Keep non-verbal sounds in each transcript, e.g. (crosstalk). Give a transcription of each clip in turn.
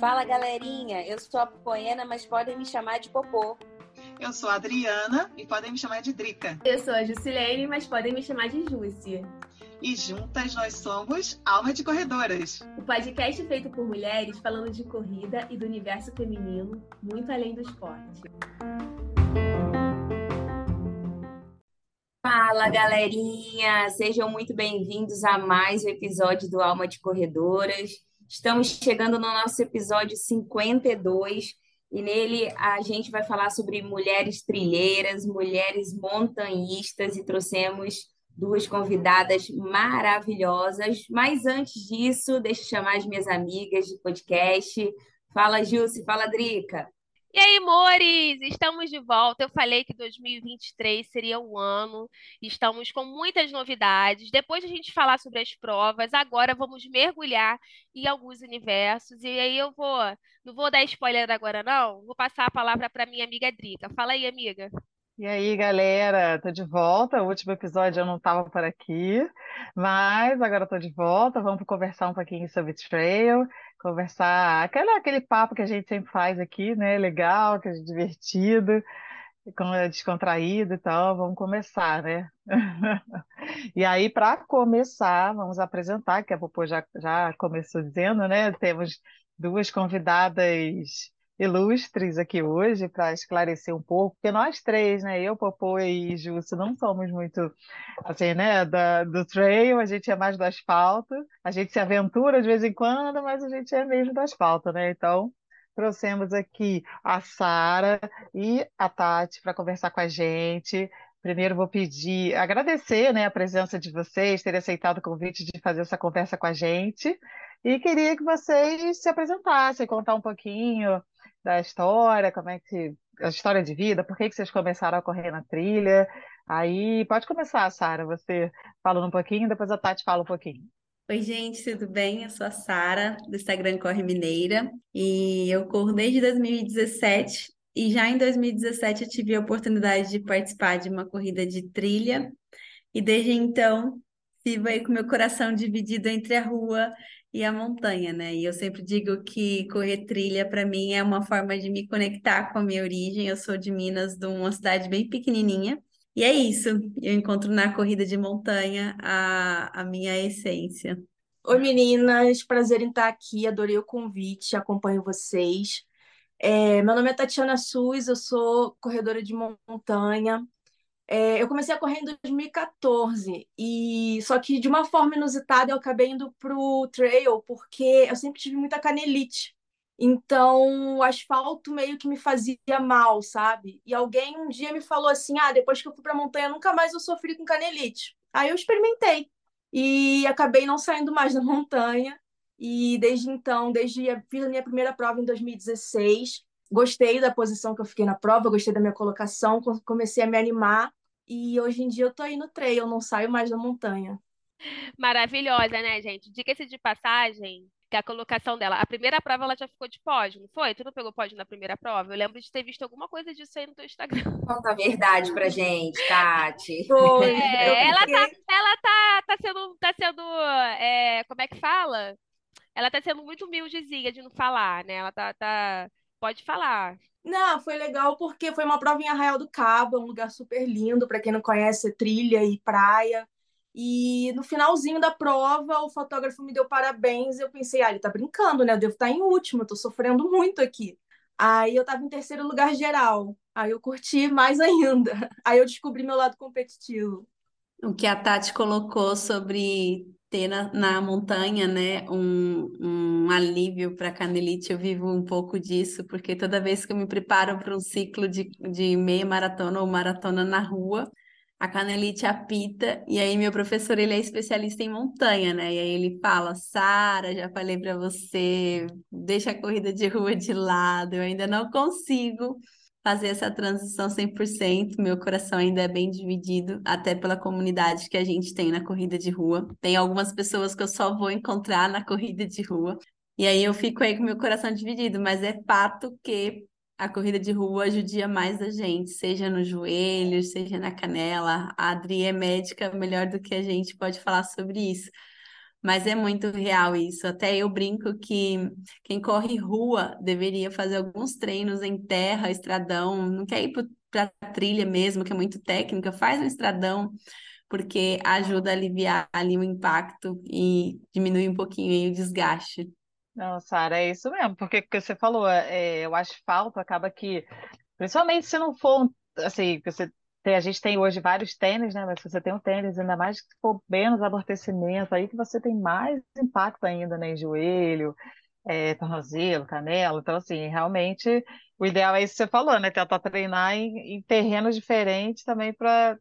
Fala galerinha, eu sou a Poena, mas podem me chamar de Popô. Eu sou a Adriana e podem me chamar de Drica. Eu sou a Jusilene, mas podem me chamar de Júcia. E juntas nós somos Alma de Corredoras. O podcast feito por mulheres falando de corrida e do universo feminino, muito além do esporte. Fala galerinha, sejam muito bem-vindos a mais um episódio do Alma de Corredoras. Estamos chegando no nosso episódio 52 e nele a gente vai falar sobre mulheres trilheiras, mulheres montanhistas e trouxemos duas convidadas maravilhosas. Mas antes disso, deixa eu chamar as minhas amigas de podcast. Fala, Jússi, fala, Drica. E aí, amores, estamos de volta. Eu falei que 2023 seria o ano. Estamos com muitas novidades. Depois de a gente falar sobre as provas, agora vamos mergulhar em alguns universos. E aí eu vou, não vou dar spoiler agora não. Vou passar a palavra para minha amiga Drica. Fala aí, amiga. E aí, galera, tô de volta. O último episódio eu não estava por aqui, mas agora estou de volta. Vamos conversar um pouquinho sobre trail, conversar aquele, aquele papo que a gente sempre faz aqui, né? Legal, que é divertido, é descontraído e tal. Vamos começar, né? (laughs) E aí, para começar, vamos apresentar, que a Popô já, já começou dizendo, né? Temos duas convidadas ilustres aqui hoje para esclarecer um pouco, porque nós três, né, eu, Popô e Justo, não somos muito, assim, né, da, do trail, a gente é mais do asfalto, a gente se aventura de vez em quando, mas a gente é mesmo do asfalto, né, então trouxemos aqui a Sara e a Tati para conversar com a gente. Primeiro vou pedir, agradecer, né, a presença de vocês, terem aceitado o convite de fazer essa conversa com a gente. E queria que vocês se apresentassem, contar um pouquinho da história, como é que a história de vida, por que que vocês começaram a correr na trilha. Aí pode começar, Sara, você falando um pouquinho, depois a Tati fala um pouquinho. Oi, gente, tudo bem? Eu sou a Sara, do Instagram Corre Mineira, e eu corro desde 2017. E já em 2017 eu tive a oportunidade de participar de uma corrida de trilha, e desde então vivo aí com meu coração dividido entre a rua e a montanha, né? E eu sempre digo que correr trilha para mim é uma forma de me conectar com a minha origem. Eu sou de Minas, de uma cidade bem pequenininha. E é isso, eu encontro na corrida de montanha a, a minha essência. Oi meninas, prazer em estar aqui, adorei o convite, acompanho vocês. É, meu nome é Tatiana Sus, eu sou corredora de montanha, é, eu comecei a correr em 2014 e só que de uma forma inusitada eu acabei indo pro trail porque eu sempre tive muita canelite. Então, o asfalto meio que me fazia mal, sabe? E alguém um dia me falou assim: "Ah, depois que eu fui para montanha, nunca mais eu sofri com canelite". Aí eu experimentei e acabei não saindo mais da (laughs) montanha. E desde então, desde a, fiz a minha primeira prova em 2016, gostei da posição que eu fiquei na prova, gostei da minha colocação, comecei a me animar e hoje em dia eu tô aí no trail, eu não saio mais da montanha. Maravilhosa, né, gente? Diga-se de passagem que a colocação dela, a primeira prova ela já ficou de pódio, não foi? Tu não pegou pódio na primeira prova? Eu lembro de ter visto alguma coisa disso aí no teu Instagram. (laughs) Conta a verdade pra gente, Tati. Foi. É, ela tá, ela tá, tá sendo, tá sendo, é, como é que fala? Ela tá sendo muito humildezinha de não falar, né? Ela tá, tá, pode falar. Não, foi legal porque foi uma prova em Arraial do Cabo, é um lugar super lindo, para quem não conhece, trilha e praia. E no finalzinho da prova, o fotógrafo me deu parabéns. E eu pensei, ah, ele tá brincando, né? Eu devo estar em último, eu tô sofrendo muito aqui. Aí eu tava em terceiro lugar geral. Aí eu curti mais ainda. (laughs) Aí eu descobri meu lado competitivo. O que a Tati colocou sobre ter na, na montanha, né, um, um alívio para canelite. Eu vivo um pouco disso, porque toda vez que eu me preparo para um ciclo de, de meia maratona ou maratona na rua, a canelite apita, e aí meu professor, ele é especialista em montanha, né? E aí ele fala, Sara, já falei para você, deixa a corrida de rua de lado, eu ainda não consigo fazer essa transição 100%. Meu coração ainda é bem dividido, até pela comunidade que a gente tem na corrida de rua. Tem algumas pessoas que eu só vou encontrar na corrida de rua. E aí eu fico aí com meu coração dividido, mas é fato que a corrida de rua judia mais a gente, seja no joelho, seja na canela. A Adri é médica melhor do que a gente pode falar sobre isso. Mas é muito real isso. Até eu brinco que quem corre rua deveria fazer alguns treinos em terra, estradão, não quer ir para trilha mesmo, que é muito técnica, faz um estradão, porque ajuda a aliviar ali o impacto e diminuir um pouquinho o desgaste. Não, Sara, é isso mesmo, porque o que você falou, é, o asfalto acaba que, principalmente se não for, assim, você tem, a gente tem hoje vários tênis, né? Mas se você tem um tênis, ainda mais que for menos amortecimento, aí que você tem mais impacto ainda, né? Em joelho, é, tornozelo, canela. Então, assim, realmente, o ideal é isso que você falou, né? Tentar treinar em, em terrenos diferentes também para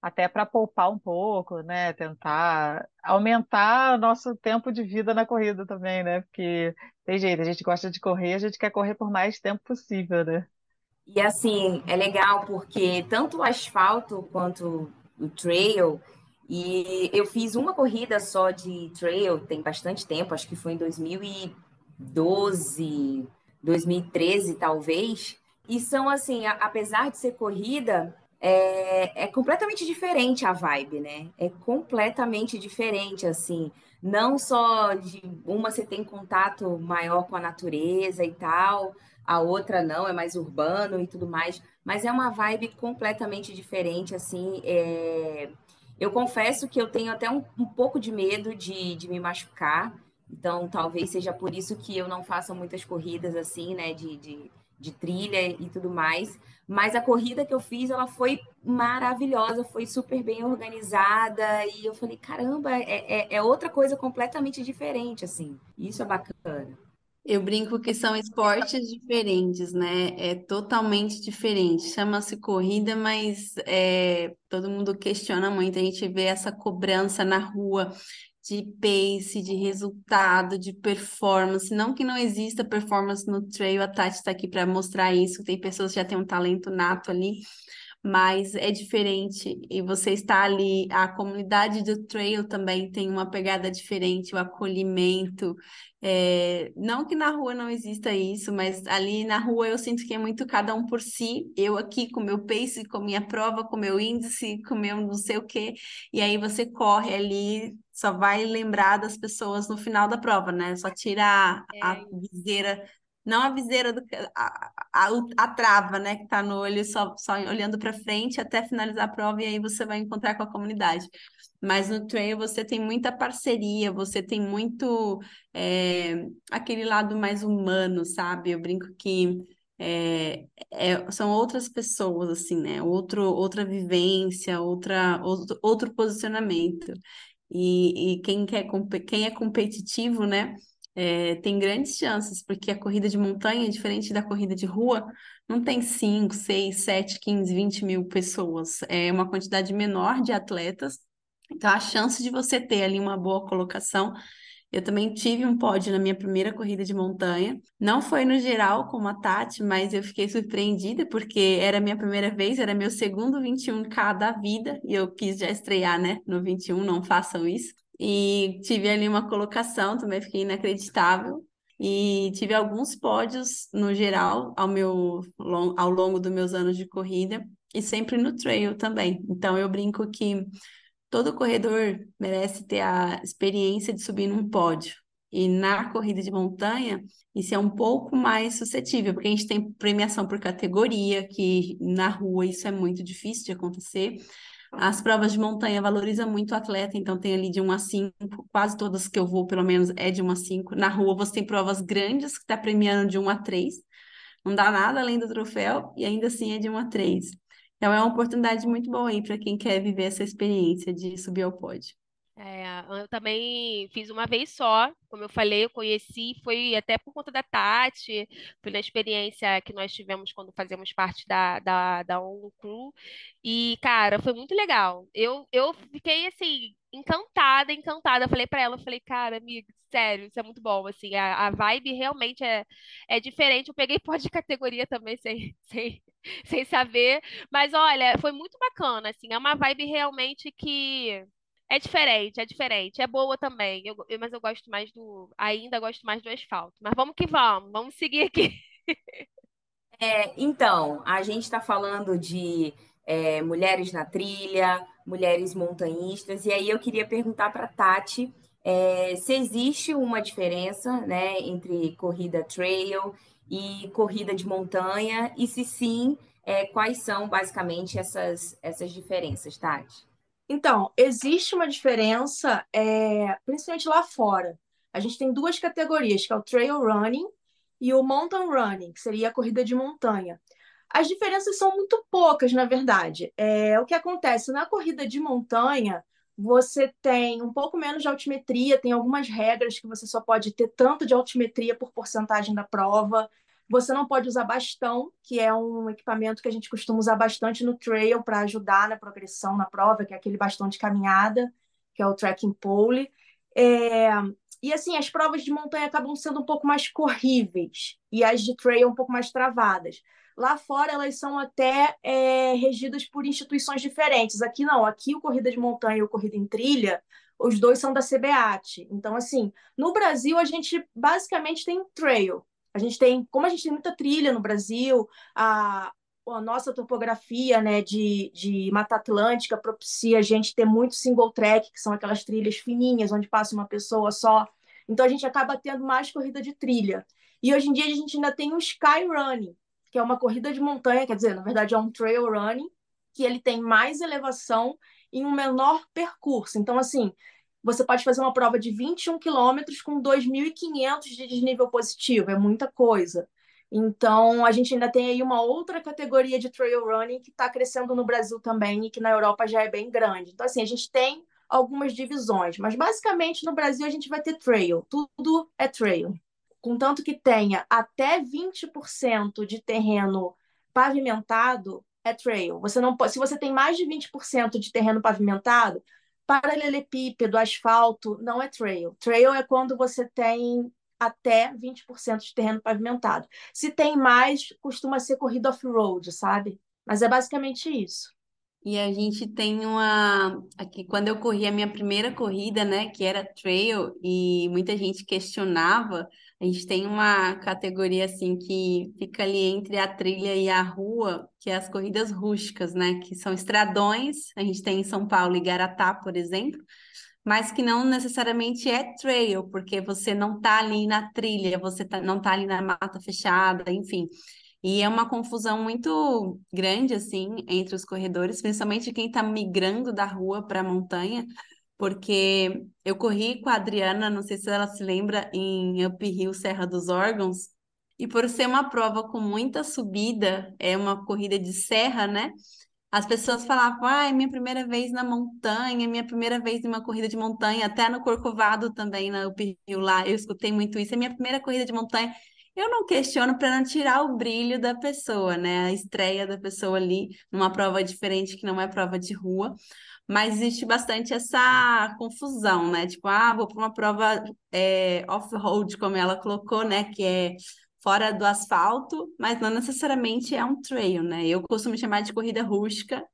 até para poupar um pouco, né? Tentar aumentar nosso tempo de vida na corrida também, né? Porque tem jeito, a gente gosta de correr, a gente quer correr por mais tempo possível, né? E assim, é legal porque tanto o asfalto quanto o trail, e eu fiz uma corrida só de trail, tem bastante tempo, acho que foi em 2012, 2013 talvez. E são assim, apesar de ser corrida, é, é completamente diferente a vibe, né? É completamente diferente, assim. Não só de uma você tem contato maior com a natureza e tal, a outra não, é mais urbano e tudo mais, mas é uma vibe completamente diferente, assim. É... Eu confesso que eu tenho até um, um pouco de medo de, de me machucar, então talvez seja por isso que eu não faça muitas corridas assim, né, de, de de trilha e tudo mais. Mas a corrida que eu fiz, ela foi maravilhosa, foi super bem organizada. E eu falei, caramba, é, é, é outra coisa completamente diferente, assim. Isso é bacana. Eu brinco que são esportes diferentes, né? É totalmente diferente. Chama-se corrida, mas é, todo mundo questiona muito. A gente vê essa cobrança na rua de pace, de resultado, de performance. Não que não exista performance no trail, a Tati está aqui para mostrar isso. Tem pessoas que já têm um talento nato ali, mas é diferente. E você está ali, a comunidade do trail também tem uma pegada diferente, o acolhimento. É, não que na rua não exista isso, mas ali na rua eu sinto que é muito cada um por si. Eu aqui com meu pace, com minha prova, com meu índice, com meu não sei o quê. E aí você corre ali, só vai lembrar das pessoas no final da prova, né? Só tira a, a é. viseira não a viseira do a, a, a trava, né, que está no olho, só, só olhando para frente até finalizar a prova e aí você vai encontrar com a comunidade. Mas no trail você tem muita parceria, você tem muito é, aquele lado mais humano, sabe? Eu brinco que é, é, são outras pessoas, assim, né? Outro, outra vivência, outra, outro, outro posicionamento. E, e quem, quer, quem é competitivo, né? É, tem grandes chances, porque a corrida de montanha, diferente da corrida de rua, não tem 5, 6, 7, 15, 20 mil pessoas. É uma quantidade menor de atletas. Então, a chance de você ter ali uma boa colocação. Eu também tive um pódio na minha primeira corrida de montanha. Não foi no geral como a Tati, mas eu fiquei surpreendida porque era minha primeira vez, era meu segundo 21K da vida e eu quis já estrear, né, no 21, não façam isso e tive ali uma colocação, também fiquei inacreditável. E tive alguns pódios no geral ao, meu, ao longo dos meus anos de corrida e sempre no trail também. Então eu brinco que todo corredor merece ter a experiência de subir num pódio. E na corrida de montanha, isso é um pouco mais suscetível, porque a gente tem premiação por categoria, que na rua isso é muito difícil de acontecer. As provas de montanha valorizam muito o atleta, então tem ali de 1 a 5, quase todas que eu vou, pelo menos, é de 1 a 5. Na rua você tem provas grandes que está premiando de 1 a 3. Não dá nada além do troféu e ainda assim é de 1 a 3. Então é uma oportunidade muito boa aí para quem quer viver essa experiência de subir ao pódio. É, eu também fiz uma vez só, como eu falei, eu conheci, foi até por conta da Tati, foi na experiência que nós tivemos quando fazemos parte da, da, da ONU Crew, e, cara, foi muito legal. Eu, eu fiquei, assim, encantada, encantada. Eu falei pra ela, eu falei, cara, amiga, sério, isso é muito bom, assim, a, a vibe realmente é, é diferente. Eu peguei (laughs) pós de categoria também, sem, (laughs) sem, sem saber, mas, olha, foi muito bacana, assim, é uma vibe realmente que é diferente, é diferente. É boa também. Eu, eu, mas eu gosto mais do. Ainda gosto mais do asfalto. Mas vamos que vamos, vamos seguir aqui. É, então, a gente está falando de é, mulheres na trilha, mulheres montanhistas. E aí eu queria perguntar para a Tati é, se existe uma diferença né, entre corrida trail e corrida de montanha, e se sim, é, quais são basicamente essas, essas diferenças, Tati? Então, existe uma diferença, é, principalmente lá fora. A gente tem duas categorias, que é o trail running e o mountain running, que seria a corrida de montanha. As diferenças são muito poucas, na verdade. É, o que acontece na corrida de montanha, você tem um pouco menos de altimetria, tem algumas regras que você só pode ter tanto de altimetria por porcentagem da prova. Você não pode usar bastão, que é um equipamento que a gente costuma usar bastante no trail para ajudar na progressão na prova, que é aquele bastão de caminhada, que é o trekking pole. É... E assim, as provas de montanha acabam sendo um pouco mais corríveis e as de trail um pouco mais travadas. Lá fora elas são até é, regidas por instituições diferentes. Aqui não, aqui o Corrida de Montanha e o Corrida em Trilha, os dois são da CBAT. Então, assim, no Brasil a gente basicamente tem trail, a gente tem, como a gente tem muita trilha no Brasil, a, a nossa topografia né, de, de Mata Atlântica propicia a gente ter muito single track, que são aquelas trilhas fininhas, onde passa uma pessoa só. Então a gente acaba tendo mais corrida de trilha. E hoje em dia a gente ainda tem o Sky Running, que é uma corrida de montanha, quer dizer, na verdade é um trail running, que ele tem mais elevação em um menor percurso. Então, assim, você pode fazer uma prova de 21 quilômetros com 2.500 de desnível positivo, é muita coisa. Então, a gente ainda tem aí uma outra categoria de trail running que está crescendo no Brasil também e que na Europa já é bem grande. Então, assim, a gente tem algumas divisões, mas basicamente no Brasil a gente vai ter trail, tudo é trail. Contanto que tenha até 20% de terreno pavimentado, é trail. Você não pode, se você tem mais de 20% de terreno pavimentado, Paralelepípedo, asfalto, não é trail. Trail é quando você tem até 20% de terreno pavimentado. Se tem mais, costuma ser corrida off-road, sabe? Mas é basicamente isso. E a gente tem uma. Aqui, quando eu corri a minha primeira corrida, né, que era trail, e muita gente questionava, a gente tem uma categoria assim que fica ali entre a trilha e a rua, que é as corridas rústicas, né, que são estradões. A gente tem em São Paulo e Garatá, por exemplo, mas que não necessariamente é trail, porque você não tá ali na trilha, você tá, não tá ali na mata fechada, enfim. E é uma confusão muito grande, assim, entre os corredores, principalmente quem está migrando da rua para a montanha, porque eu corri com a Adriana, não sei se ela se lembra, em Up Hill, Serra dos Órgãos, e por ser uma prova com muita subida, é uma corrida de serra, né? As pessoas falavam, ah, é minha primeira vez na montanha, minha primeira vez em uma corrida de montanha, até no Corcovado também, na Up Hill lá, eu escutei muito isso, é minha primeira corrida de montanha. Eu não questiono para não tirar o brilho da pessoa, né? A estreia da pessoa ali numa prova diferente que não é prova de rua. Mas existe bastante essa confusão, né? Tipo, ah, vou para uma prova é, off-road, como ela colocou, né? Que é fora do asfalto, mas não necessariamente é um trail, né? Eu costumo chamar de corrida rústica,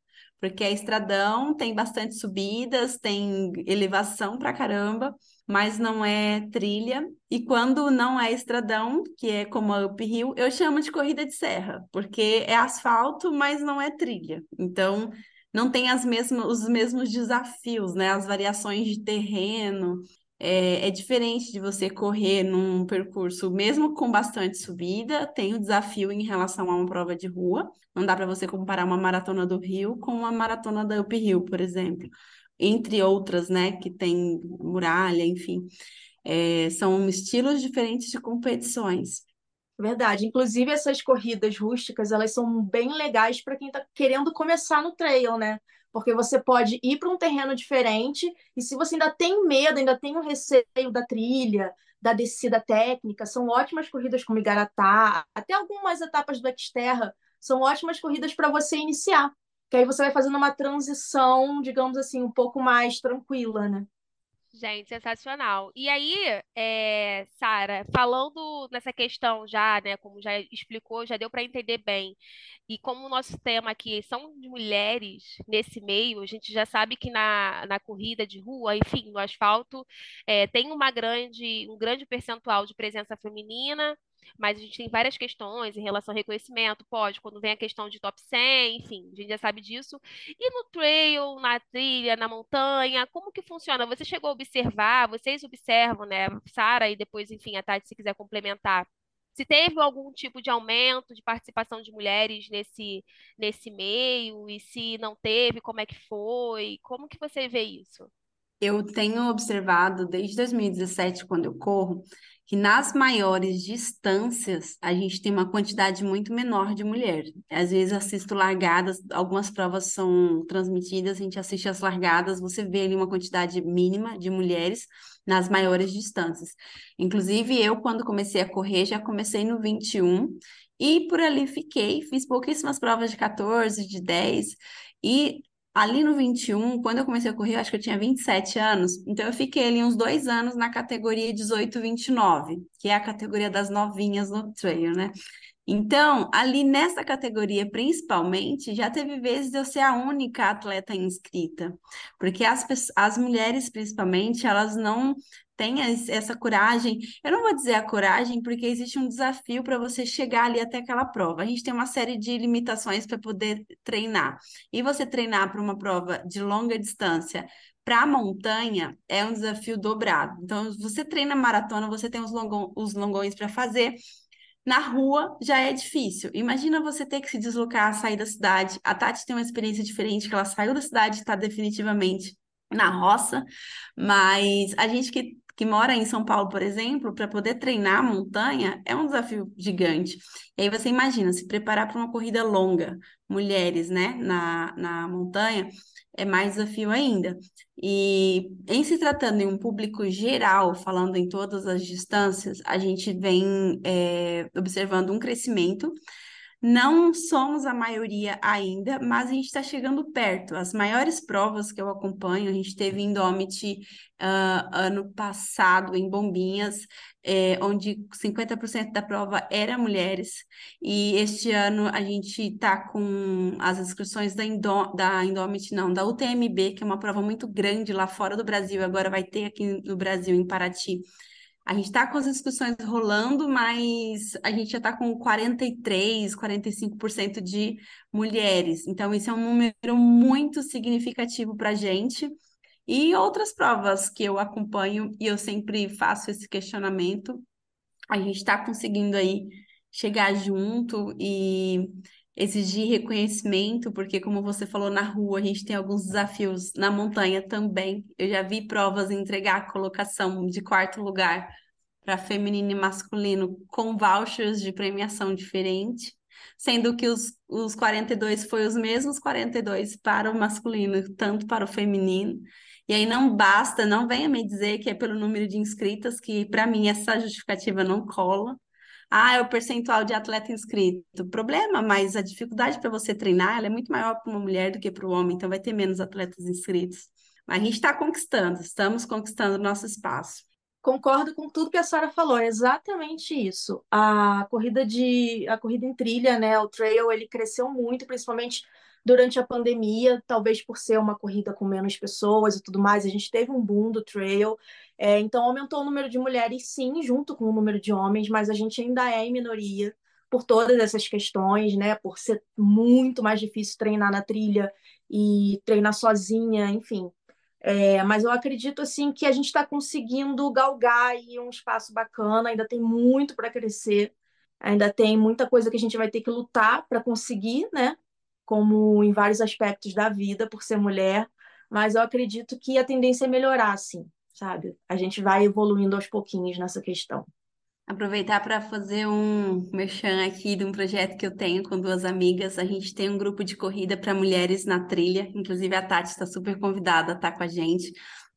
porque é estradão, tem bastante subidas, tem elevação pra caramba mas não é trilha. E quando não é estradão, que é como a Up Hill, eu chamo de corrida de serra, porque é asfalto, mas não é trilha. Então, não tem as mesmas, os mesmos desafios, né? As variações de terreno. É, é diferente de você correr num percurso, mesmo com bastante subida, tem o desafio em relação a uma prova de rua. Não dá para você comparar uma maratona do Rio com uma maratona da Up Hill, por exemplo entre outras, né, que tem muralha, enfim. É, são estilos diferentes de competições. Verdade. Inclusive, essas corridas rústicas, elas são bem legais para quem está querendo começar no trail, né? Porque você pode ir para um terreno diferente e se você ainda tem medo, ainda tem o receio da trilha, da descida técnica, são ótimas corridas como Igaratá, até algumas etapas do Xterra são ótimas corridas para você iniciar que aí você vai fazendo uma transição, digamos assim, um pouco mais tranquila, né? Gente, sensacional. E aí, é, Sara, falando nessa questão já, né, como já explicou, já deu para entender bem. E como o nosso tema aqui são de mulheres nesse meio, a gente já sabe que na, na corrida de rua, enfim, no asfalto, é, tem uma grande, um grande percentual de presença feminina mas a gente tem várias questões em relação ao reconhecimento, pode, quando vem a questão de top 100, enfim, a gente já sabe disso. E no trail, na trilha, na montanha, como que funciona? Você chegou a observar, vocês observam, né, Sara, e depois, enfim, a Tati, se quiser complementar, se teve algum tipo de aumento de participação de mulheres nesse, nesse meio, e se não teve, como é que foi? Como que você vê isso? Eu tenho observado desde 2017, quando eu corro, que nas maiores distâncias a gente tem uma quantidade muito menor de mulheres. Às vezes assisto largadas, algumas provas são transmitidas, a gente assiste as largadas, você vê ali uma quantidade mínima de mulheres nas maiores distâncias. Inclusive, eu, quando comecei a correr, já comecei no 21 e por ali fiquei, fiz pouquíssimas provas de 14, de 10 e Ali no 21, quando eu comecei a correr, acho que eu tinha 27 anos, então eu fiquei ali uns dois anos na categoria 18-29, que é a categoria das novinhas no trail, né? Então, ali nessa categoria, principalmente, já teve vezes de eu ser a única atleta inscrita, porque as, as mulheres, principalmente, elas não tenha essa coragem. Eu não vou dizer a coragem, porque existe um desafio para você chegar ali até aquela prova. A gente tem uma série de limitações para poder treinar. E você treinar para uma prova de longa distância para a montanha é um desafio dobrado. Então, você treina maratona, você tem os, longo, os longões para fazer. Na rua já é difícil. Imagina você ter que se deslocar, sair da cidade. A Tati tem uma experiência diferente, que ela saiu da cidade e está definitivamente na roça, mas a gente que que mora em São Paulo, por exemplo, para poder treinar a montanha é um desafio gigante. E aí você imagina, se preparar para uma corrida longa, mulheres, né, na, na montanha, é mais desafio ainda. E em se tratando em um público geral, falando em todas as distâncias, a gente vem é, observando um crescimento não somos a maioria ainda, mas a gente está chegando perto. As maiores provas que eu acompanho, a gente teve em Domit uh, ano passado, em Bombinhas, é, onde 50% da prova era mulheres, e este ano a gente está com as inscrições da, Indo, da Indomit, não, da UTMB, que é uma prova muito grande lá fora do Brasil, agora vai ter aqui no Brasil, em Paraty a gente está com as discussões rolando, mas a gente já está com 43, 45% de mulheres. Então, isso é um número muito significativo para a gente. E outras provas que eu acompanho e eu sempre faço esse questionamento, a gente está conseguindo aí chegar junto e exigir reconhecimento, porque como você falou na rua, a gente tem alguns desafios na montanha também. Eu já vi provas entregar a colocação de quarto lugar para feminino e masculino com vouchers de premiação diferente, sendo que os, os 42 foi os mesmos 42 para o masculino, tanto para o feminino. E aí não basta, não venha me dizer que é pelo número de inscritas, que para mim essa justificativa não cola. Ah, é o percentual de atleta inscrito. Problema, mas a dificuldade para você treinar é muito maior para uma mulher do que para o homem, então vai ter menos atletas inscritos. Mas a gente está conquistando, estamos conquistando nosso espaço. Concordo com tudo que a Sara falou, é exatamente isso. A corrida de a corrida em trilha, né, o trail, ele cresceu muito, principalmente durante a pandemia, talvez por ser uma corrida com menos pessoas e tudo mais, a gente teve um boom do trail, é, então aumentou o número de mulheres, sim, junto com o número de homens, mas a gente ainda é em minoria por todas essas questões, né? Por ser muito mais difícil treinar na trilha e treinar sozinha, enfim. É, mas eu acredito assim que a gente está conseguindo galgar aí um espaço bacana, ainda tem muito para crescer, ainda tem muita coisa que a gente vai ter que lutar para conseguir, né? como em vários aspectos da vida, por ser mulher, mas eu acredito que a tendência é melhorar, sim, sabe? A gente vai evoluindo aos pouquinhos nessa questão. Aproveitar para fazer um merchan aqui de um projeto que eu tenho com duas amigas. A gente tem um grupo de corrida para mulheres na trilha, inclusive a Tati está super convidada a estar tá com a gente.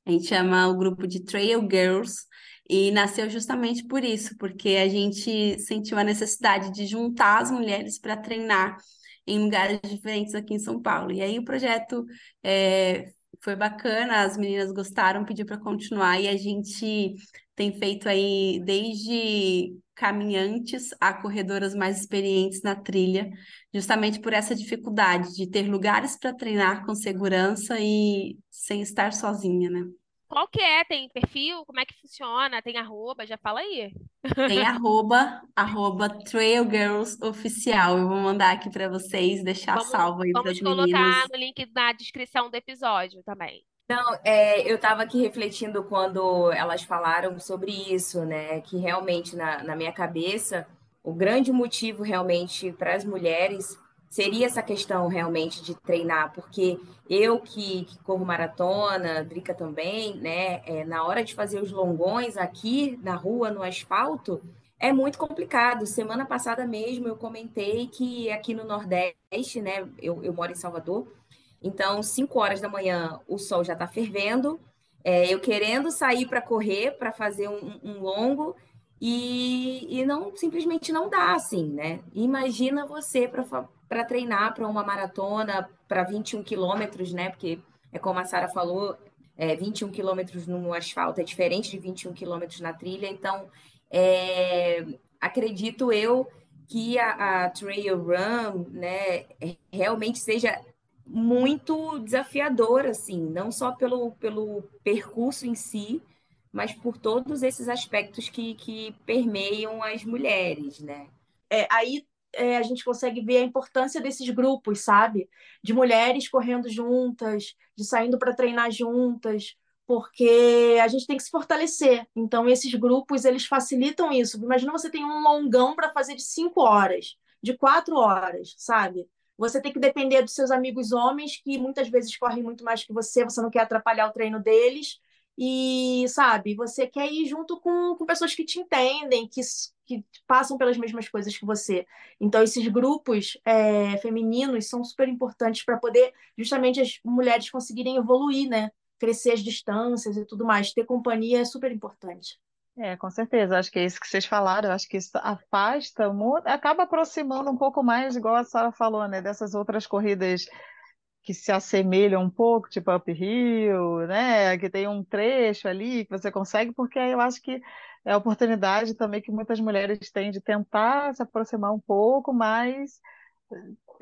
A gente chama o grupo de Trail Girls e nasceu justamente por isso, porque a gente sentiu a necessidade de juntar as mulheres para treinar em lugares diferentes aqui em São Paulo. E aí o projeto é, foi bacana, as meninas gostaram, pediu para continuar e a gente tem feito aí desde caminhantes a corredoras mais experientes na trilha, justamente por essa dificuldade de ter lugares para treinar com segurança e sem estar sozinha, né? Qual que é? Tem perfil? Como é que funciona? Tem arroba? Já fala aí. Tem arroba, arroba Trail Girls Oficial. Eu vou mandar aqui para vocês, deixar Vamos, salvo aí para vamos as colocar meninas. no link na descrição do episódio também. Não, é, eu estava aqui refletindo quando elas falaram sobre isso, né? Que realmente na, na minha cabeça o grande motivo realmente para as mulheres seria essa questão realmente de treinar, porque eu que, que corro maratona, Drica também, né? É, na hora de fazer os longões aqui na rua, no asfalto, é muito complicado. Semana passada mesmo eu comentei que aqui no Nordeste, né? Eu, eu moro em Salvador, então 5 horas da manhã o sol já está fervendo. É, eu querendo sair para correr, para fazer um, um longo, e, e não simplesmente não dá assim, né? Imagina você para treinar para uma maratona para 21 quilômetros, né? Porque é como a Sara falou, é, 21 quilômetros no asfalto é diferente de 21 quilômetros na trilha, então é, acredito eu que a, a, trail run, né, realmente seja muito desafiador, assim, não só pelo, pelo percurso em si, mas por todos esses aspectos que, que permeiam as mulheres, né? É, aí é, a gente consegue ver a importância desses grupos, sabe? De mulheres correndo juntas, de saindo para treinar juntas, porque a gente tem que se fortalecer. Então, esses grupos, eles facilitam isso. Imagina você tem um longão para fazer de cinco horas, de quatro horas, sabe? Você tem que depender dos seus amigos homens, que muitas vezes correm muito mais que você, você não quer atrapalhar o treino deles. E, sabe, você quer ir junto com, com pessoas que te entendem, que, que passam pelas mesmas coisas que você. Então, esses grupos é, femininos são super importantes para poder justamente as mulheres conseguirem evoluir, né? Crescer as distâncias e tudo mais. Ter companhia é super importante. É, com certeza. Acho que é isso que vocês falaram. Acho que isso afasta, acaba aproximando um pouco mais, igual a Sara falou, né? Dessas outras corridas que se assemelham um pouco, tipo uphill, né? Que tem um trecho ali que você consegue, porque eu acho que é a oportunidade também que muitas mulheres têm de tentar se aproximar um pouco, mas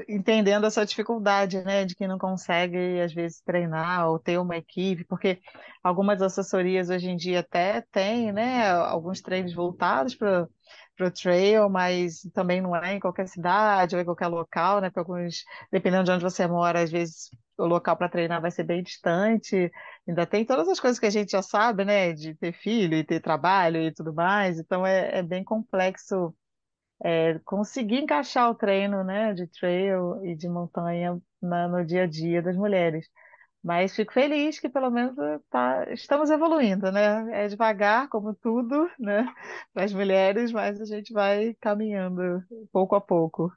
entendendo essa dificuldade, né, de quem não consegue às vezes treinar ou ter uma equipe, porque algumas assessorias hoje em dia até têm, né, alguns treinos voltados para para o trail, mas também não é em qualquer cidade ou em qualquer local, né? Para alguns, dependendo de onde você mora, às vezes o local para treinar vai ser bem distante. Ainda tem todas as coisas que a gente já sabe, né? De ter filho e ter trabalho e tudo mais. Então é, é bem complexo é, conseguir encaixar o treino, né? De trail e de montanha na, no dia a dia das mulheres. Mas fico feliz que pelo menos tá, estamos evoluindo, né? É devagar, como tudo, né? (laughs) Para as mulheres, mas a gente vai caminhando pouco a pouco.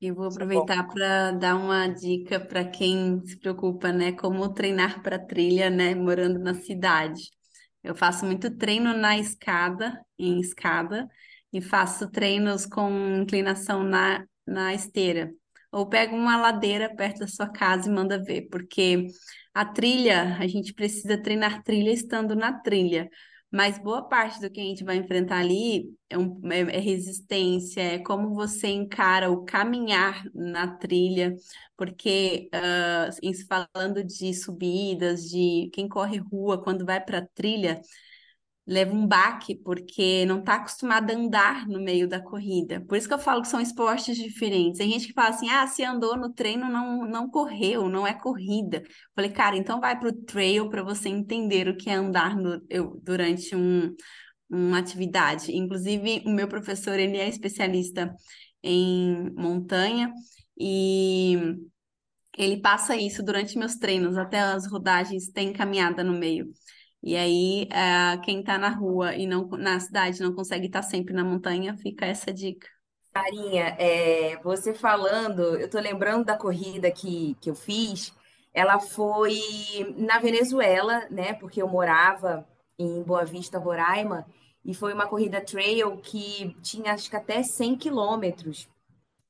Eu vou aproveitar para dar uma dica para quem se preocupa, né? Como treinar para trilha, né? Morando na cidade. Eu faço muito treino na escada, em escada, e faço treinos com inclinação na, na esteira. Ou pega uma ladeira perto da sua casa e manda ver, porque a trilha, a gente precisa treinar trilha estando na trilha. Mas boa parte do que a gente vai enfrentar ali é, um, é, é resistência, é como você encara o caminhar na trilha, porque uh, falando de subidas, de quem corre rua, quando vai para trilha, leva um baque porque não está acostumado a andar no meio da corrida. Por isso que eu falo que são esportes diferentes. Tem gente que fala assim: ah, se andou no treino, não, não correu, não é corrida. Falei, cara, então vai para o trail para você entender o que é andar no, eu, durante um, uma atividade. Inclusive, o meu professor, ele é especialista em montanha e ele passa isso durante meus treinos, até as rodagens tem caminhada no meio. E aí, uh, quem está na rua e não na cidade não consegue estar tá sempre na montanha, fica essa dica. Carinha, é, você falando, eu estou lembrando da corrida que, que eu fiz. Ela foi na Venezuela, né? Porque eu morava em Boa Vista, Roraima, e foi uma corrida trail que tinha acho que até 100 quilômetros.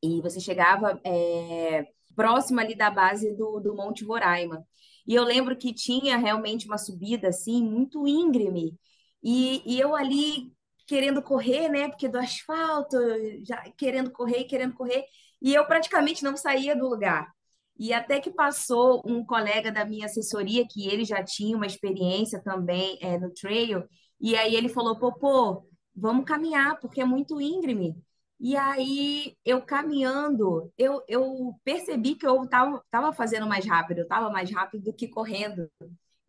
E você chegava é, próximo ali da base do, do Monte Roraima. E eu lembro que tinha realmente uma subida assim, muito íngreme. E, e eu ali querendo correr, né? Porque do asfalto, já querendo correr, querendo correr. E eu praticamente não saía do lugar. E até que passou um colega da minha assessoria, que ele já tinha uma experiência também é, no trail, e aí ele falou: Popô, vamos caminhar, porque é muito íngreme. E aí, eu caminhando, eu, eu percebi que eu estava fazendo mais rápido, eu estava mais rápido do que correndo.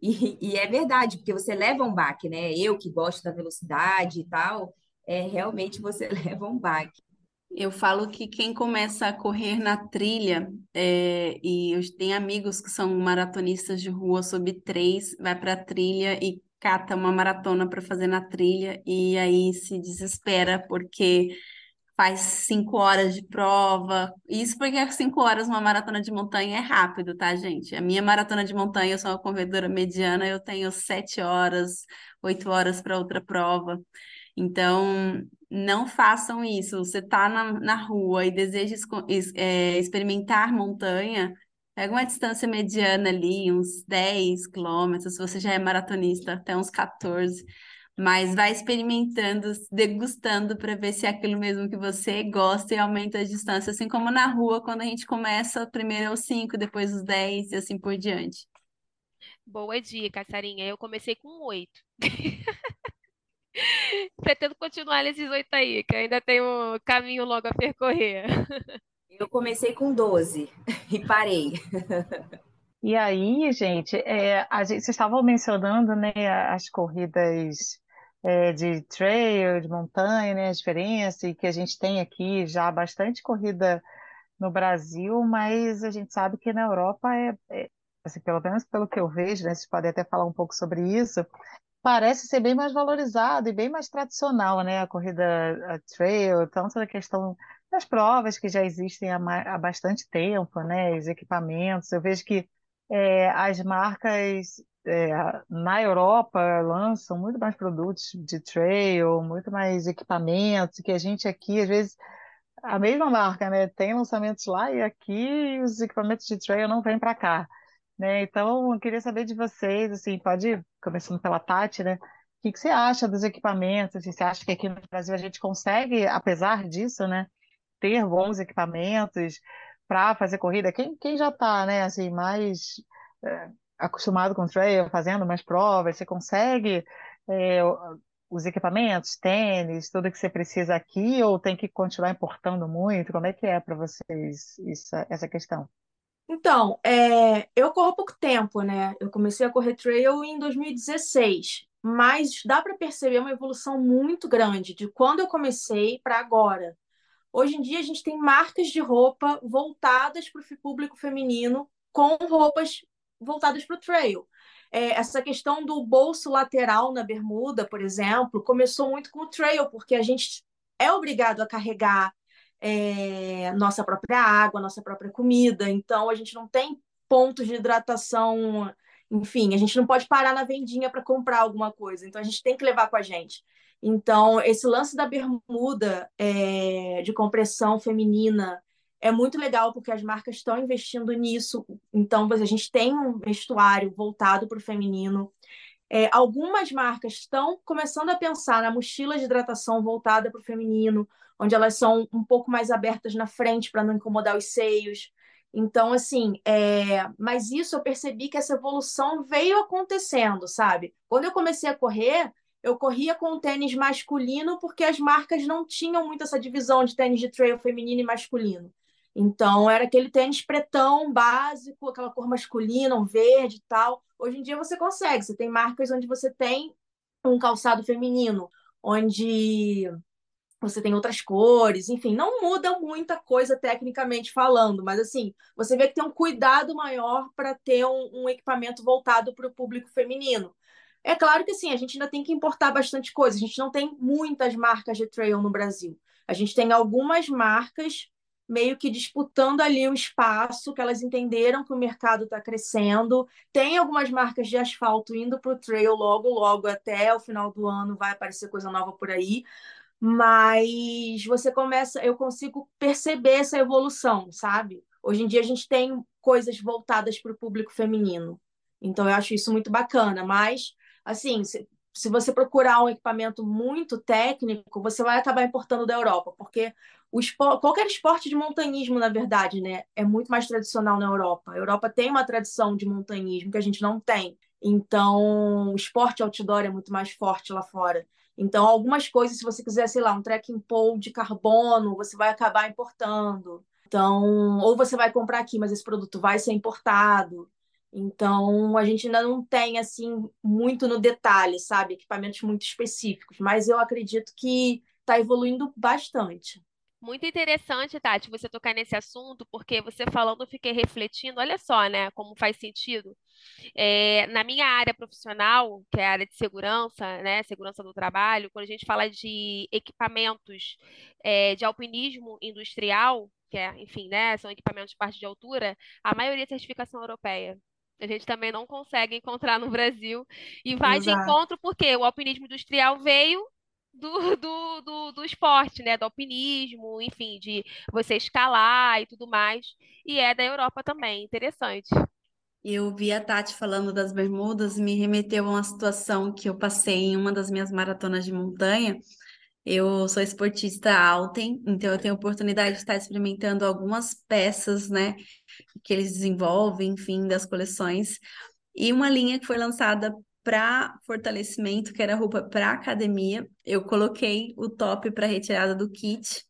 E, e, é verdade, porque você leva um baque, né? Eu que gosto da velocidade e tal, é realmente você (laughs) leva um baque. Eu falo que quem começa a correr na trilha, é, e eu tenho amigos que são maratonistas de rua sob três, vai para a trilha e cata uma maratona para fazer na trilha, e aí se desespera porque faz cinco horas de prova. Isso porque cinco horas uma maratona de montanha é rápido, tá, gente? A minha maratona de montanha, eu sou uma corredora mediana, eu tenho sete horas, oito horas para outra prova. Então, não façam isso. Você está na, na rua e deseja é, experimentar montanha, pega uma distância mediana ali, uns 10 quilômetros, se você já é maratonista, até uns 14 mas vai experimentando, degustando para ver se é aquilo mesmo que você gosta e aumenta a distância, assim como na rua, quando a gente começa primeiro os 5, depois os 10 e assim por diante. Boa dica, Sarinha. Eu comecei com 8. (laughs) Pretendo continuar nesses oito aí, que ainda tem um caminho logo a percorrer. Eu comecei com 12 e parei. (laughs) E aí, gente, é, a gente, vocês estavam mencionando, né, as corridas é, de trail, de montanha, né, a diferença, e que a gente tem aqui já bastante corrida no Brasil, mas a gente sabe que na Europa é, é assim, pelo menos pelo que eu vejo, né, vocês podem até falar um pouco sobre isso, parece ser bem mais valorizado e bem mais tradicional, né, a corrida a trail, tanto na questão das provas que já existem há, há bastante tempo, né, os equipamentos, eu vejo que é, as marcas é, na Europa lançam muito mais produtos de trail, muito mais equipamentos, que a gente aqui, às vezes, a mesma marca, né, tem lançamentos lá e aqui os equipamentos de trail não vêm para cá, né? Então, eu queria saber de vocês, assim, pode, começando pela Tati, né? O que que você acha dos equipamentos? Assim, você acha que aqui no Brasil a gente consegue, apesar disso, né, ter bons equipamentos? Para fazer corrida, quem, quem já está, né, assim, mais é, acostumado com trail, fazendo mais provas, você consegue é, os equipamentos, tênis, tudo que você precisa aqui, ou tem que continuar importando muito? Como é que é para vocês isso, essa questão? Então, é, eu corro pouco tempo, né? Eu comecei a correr trail em 2016, mas dá para perceber uma evolução muito grande de quando eu comecei para agora. Hoje em dia, a gente tem marcas de roupa voltadas para o público feminino, com roupas voltadas para o trail. É, essa questão do bolso lateral na bermuda, por exemplo, começou muito com o trail, porque a gente é obrigado a carregar é, nossa própria água, nossa própria comida, então a gente não tem pontos de hidratação, enfim, a gente não pode parar na vendinha para comprar alguma coisa, então a gente tem que levar com a gente. Então, esse lance da bermuda é, de compressão feminina é muito legal porque as marcas estão investindo nisso. Então, a gente tem um vestuário voltado para o feminino. É, algumas marcas estão começando a pensar na mochila de hidratação voltada para o feminino, onde elas são um pouco mais abertas na frente para não incomodar os seios. Então, assim, é... mas isso eu percebi que essa evolução veio acontecendo, sabe? Quando eu comecei a correr, eu corria com o tênis masculino porque as marcas não tinham muito essa divisão de tênis de trail feminino e masculino. Então, era aquele tênis pretão, básico, aquela cor masculina, um verde e tal. Hoje em dia você consegue, você tem marcas onde você tem um calçado feminino, onde você tem outras cores, enfim, não muda muita coisa tecnicamente falando, mas assim, você vê que tem um cuidado maior para ter um, um equipamento voltado para o público feminino. É claro que assim, a gente ainda tem que importar bastante coisa. A gente não tem muitas marcas de trail no Brasil. A gente tem algumas marcas meio que disputando ali o espaço, que elas entenderam que o mercado está crescendo. Tem algumas marcas de asfalto indo para o trail logo, logo, até o final do ano vai aparecer coisa nova por aí. Mas você começa, eu consigo perceber essa evolução, sabe? Hoje em dia a gente tem coisas voltadas para o público feminino. Então eu acho isso muito bacana, mas assim, se você procurar um equipamento muito técnico, você vai acabar importando da Europa, porque o esporte, qualquer esporte de montanhismo, na verdade, né, é muito mais tradicional na Europa. A Europa tem uma tradição de montanhismo que a gente não tem. Então, o esporte outdoor é muito mais forte lá fora. Então, algumas coisas, se você quiser, sei lá, um trekking pole de carbono, você vai acabar importando. Então, ou você vai comprar aqui, mas esse produto vai ser importado. Então, a gente ainda não tem, assim, muito no detalhe, sabe? Equipamentos muito específicos, mas eu acredito que está evoluindo bastante. Muito interessante, Tati, você tocar nesse assunto, porque você falando, eu fiquei refletindo, olha só, né, como faz sentido. É, na minha área profissional, que é a área de segurança, né, segurança do trabalho, quando a gente fala de equipamentos é, de alpinismo industrial, que é, enfim, né, são equipamentos de parte de altura, a maioria é certificação europeia. A gente também não consegue encontrar no Brasil e vai de Exato. encontro porque o alpinismo industrial veio do, (laughs) do, do, do esporte, né? Do alpinismo, enfim, de você escalar e tudo mais. E é da Europa também, interessante. Eu vi a Tati falando das bermudas, me remeteu a uma situação que eu passei em uma das minhas maratonas de montanha. Eu sou esportista alten, então eu tenho a oportunidade de estar experimentando algumas peças, né, que eles desenvolvem, enfim, das coleções. E uma linha que foi lançada para fortalecimento, que era roupa para academia, eu coloquei o top para retirada do kit.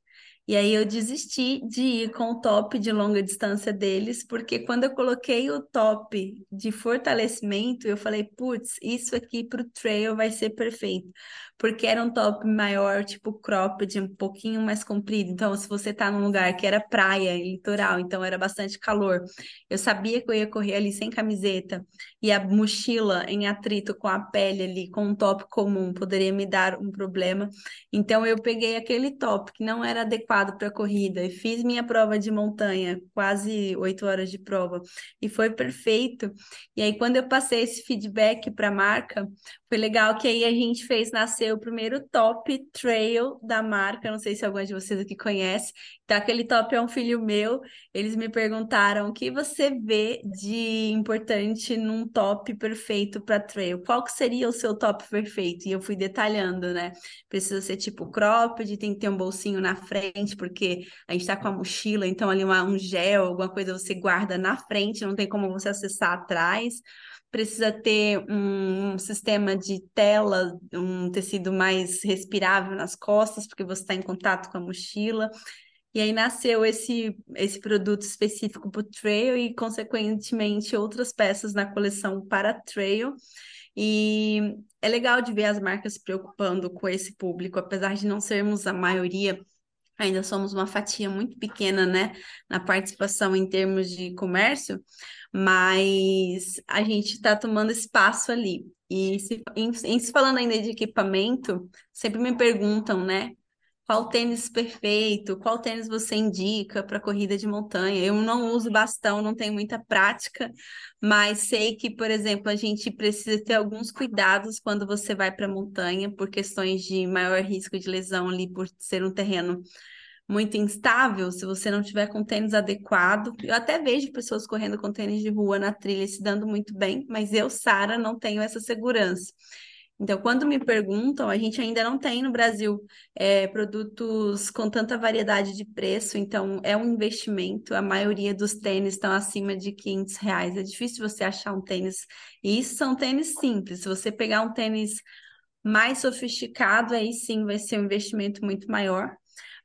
E aí eu desisti de ir com o top de longa distância deles, porque quando eu coloquei o top de fortalecimento, eu falei, putz, isso aqui para o trail vai ser perfeito porque era um top maior, tipo cropped, um pouquinho mais comprido. Então, se você tá num lugar que era praia, litoral, então era bastante calor, eu sabia que eu ia correr ali sem camiseta e a mochila em atrito com a pele ali, com um top comum, poderia me dar um problema. Então, eu peguei aquele top que não era adequado para corrida e fiz minha prova de montanha, quase oito horas de prova, e foi perfeito. E aí, quando eu passei esse feedback para a marca, foi legal que aí a gente fez nascer o primeiro top trail da marca. Não sei se alguém de vocês aqui conhece. Então, aquele top é um filho meu. Eles me perguntaram o que você vê de importante num top perfeito para trail. Qual que seria o seu top perfeito? E eu fui detalhando, né? Precisa ser tipo cropped, tem que ter um bolsinho na frente, porque a gente tá com a mochila, então ali uma, um gel, alguma coisa você guarda na frente, não tem como você acessar atrás precisa ter um, um, sistema de tela, um tecido mais respirável nas costas, porque você está em contato com a mochila. E aí nasceu esse, esse produto específico para o trail e, consequentemente, outras peças na coleção para trail. E é legal de ver as marcas se preocupando com esse público, apesar de não sermos a maioria, ainda somos uma fatia muito pequena, né, na participação em termos de comércio, mas a gente está tomando espaço ali. E se, em, em, se falando ainda de equipamento, sempre me perguntam, né? Qual tênis perfeito? Qual tênis você indica para corrida de montanha? Eu não uso bastão, não tenho muita prática, mas sei que, por exemplo, a gente precisa ter alguns cuidados quando você vai para a montanha, por questões de maior risco de lesão ali, por ser um terreno muito instável, se você não tiver com tênis adequado. Eu até vejo pessoas correndo com tênis de rua na trilha se dando muito bem, mas eu, Sara, não tenho essa segurança. Então, quando me perguntam, a gente ainda não tem no Brasil é, produtos com tanta variedade de preço, então é um investimento. A maioria dos tênis estão acima de 500 reais. É difícil você achar um tênis. E isso são tênis simples. Se você pegar um tênis mais sofisticado, aí sim vai ser um investimento muito maior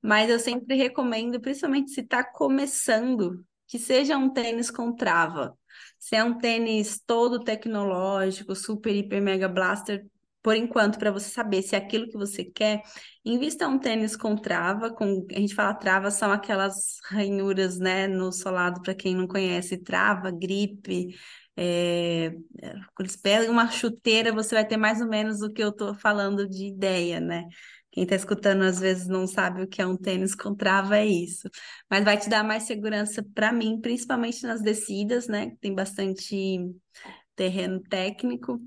mas eu sempre recomendo, principalmente se está começando, que seja um tênis com trava. Se é um tênis todo tecnológico, super, hiper, mega blaster, por enquanto, para você saber se é aquilo que você quer, invista um tênis com trava, com a gente fala trava, são aquelas ranhuras, né, no solado, para quem não conhece, trava, gripe, é, você pega uma chuteira, você vai ter mais ou menos o que eu estou falando de ideia, né? Quem está escutando às vezes não sabe o que é um tênis com trava, é isso. Mas vai te dar mais segurança para mim, principalmente nas descidas, né? Tem bastante terreno técnico.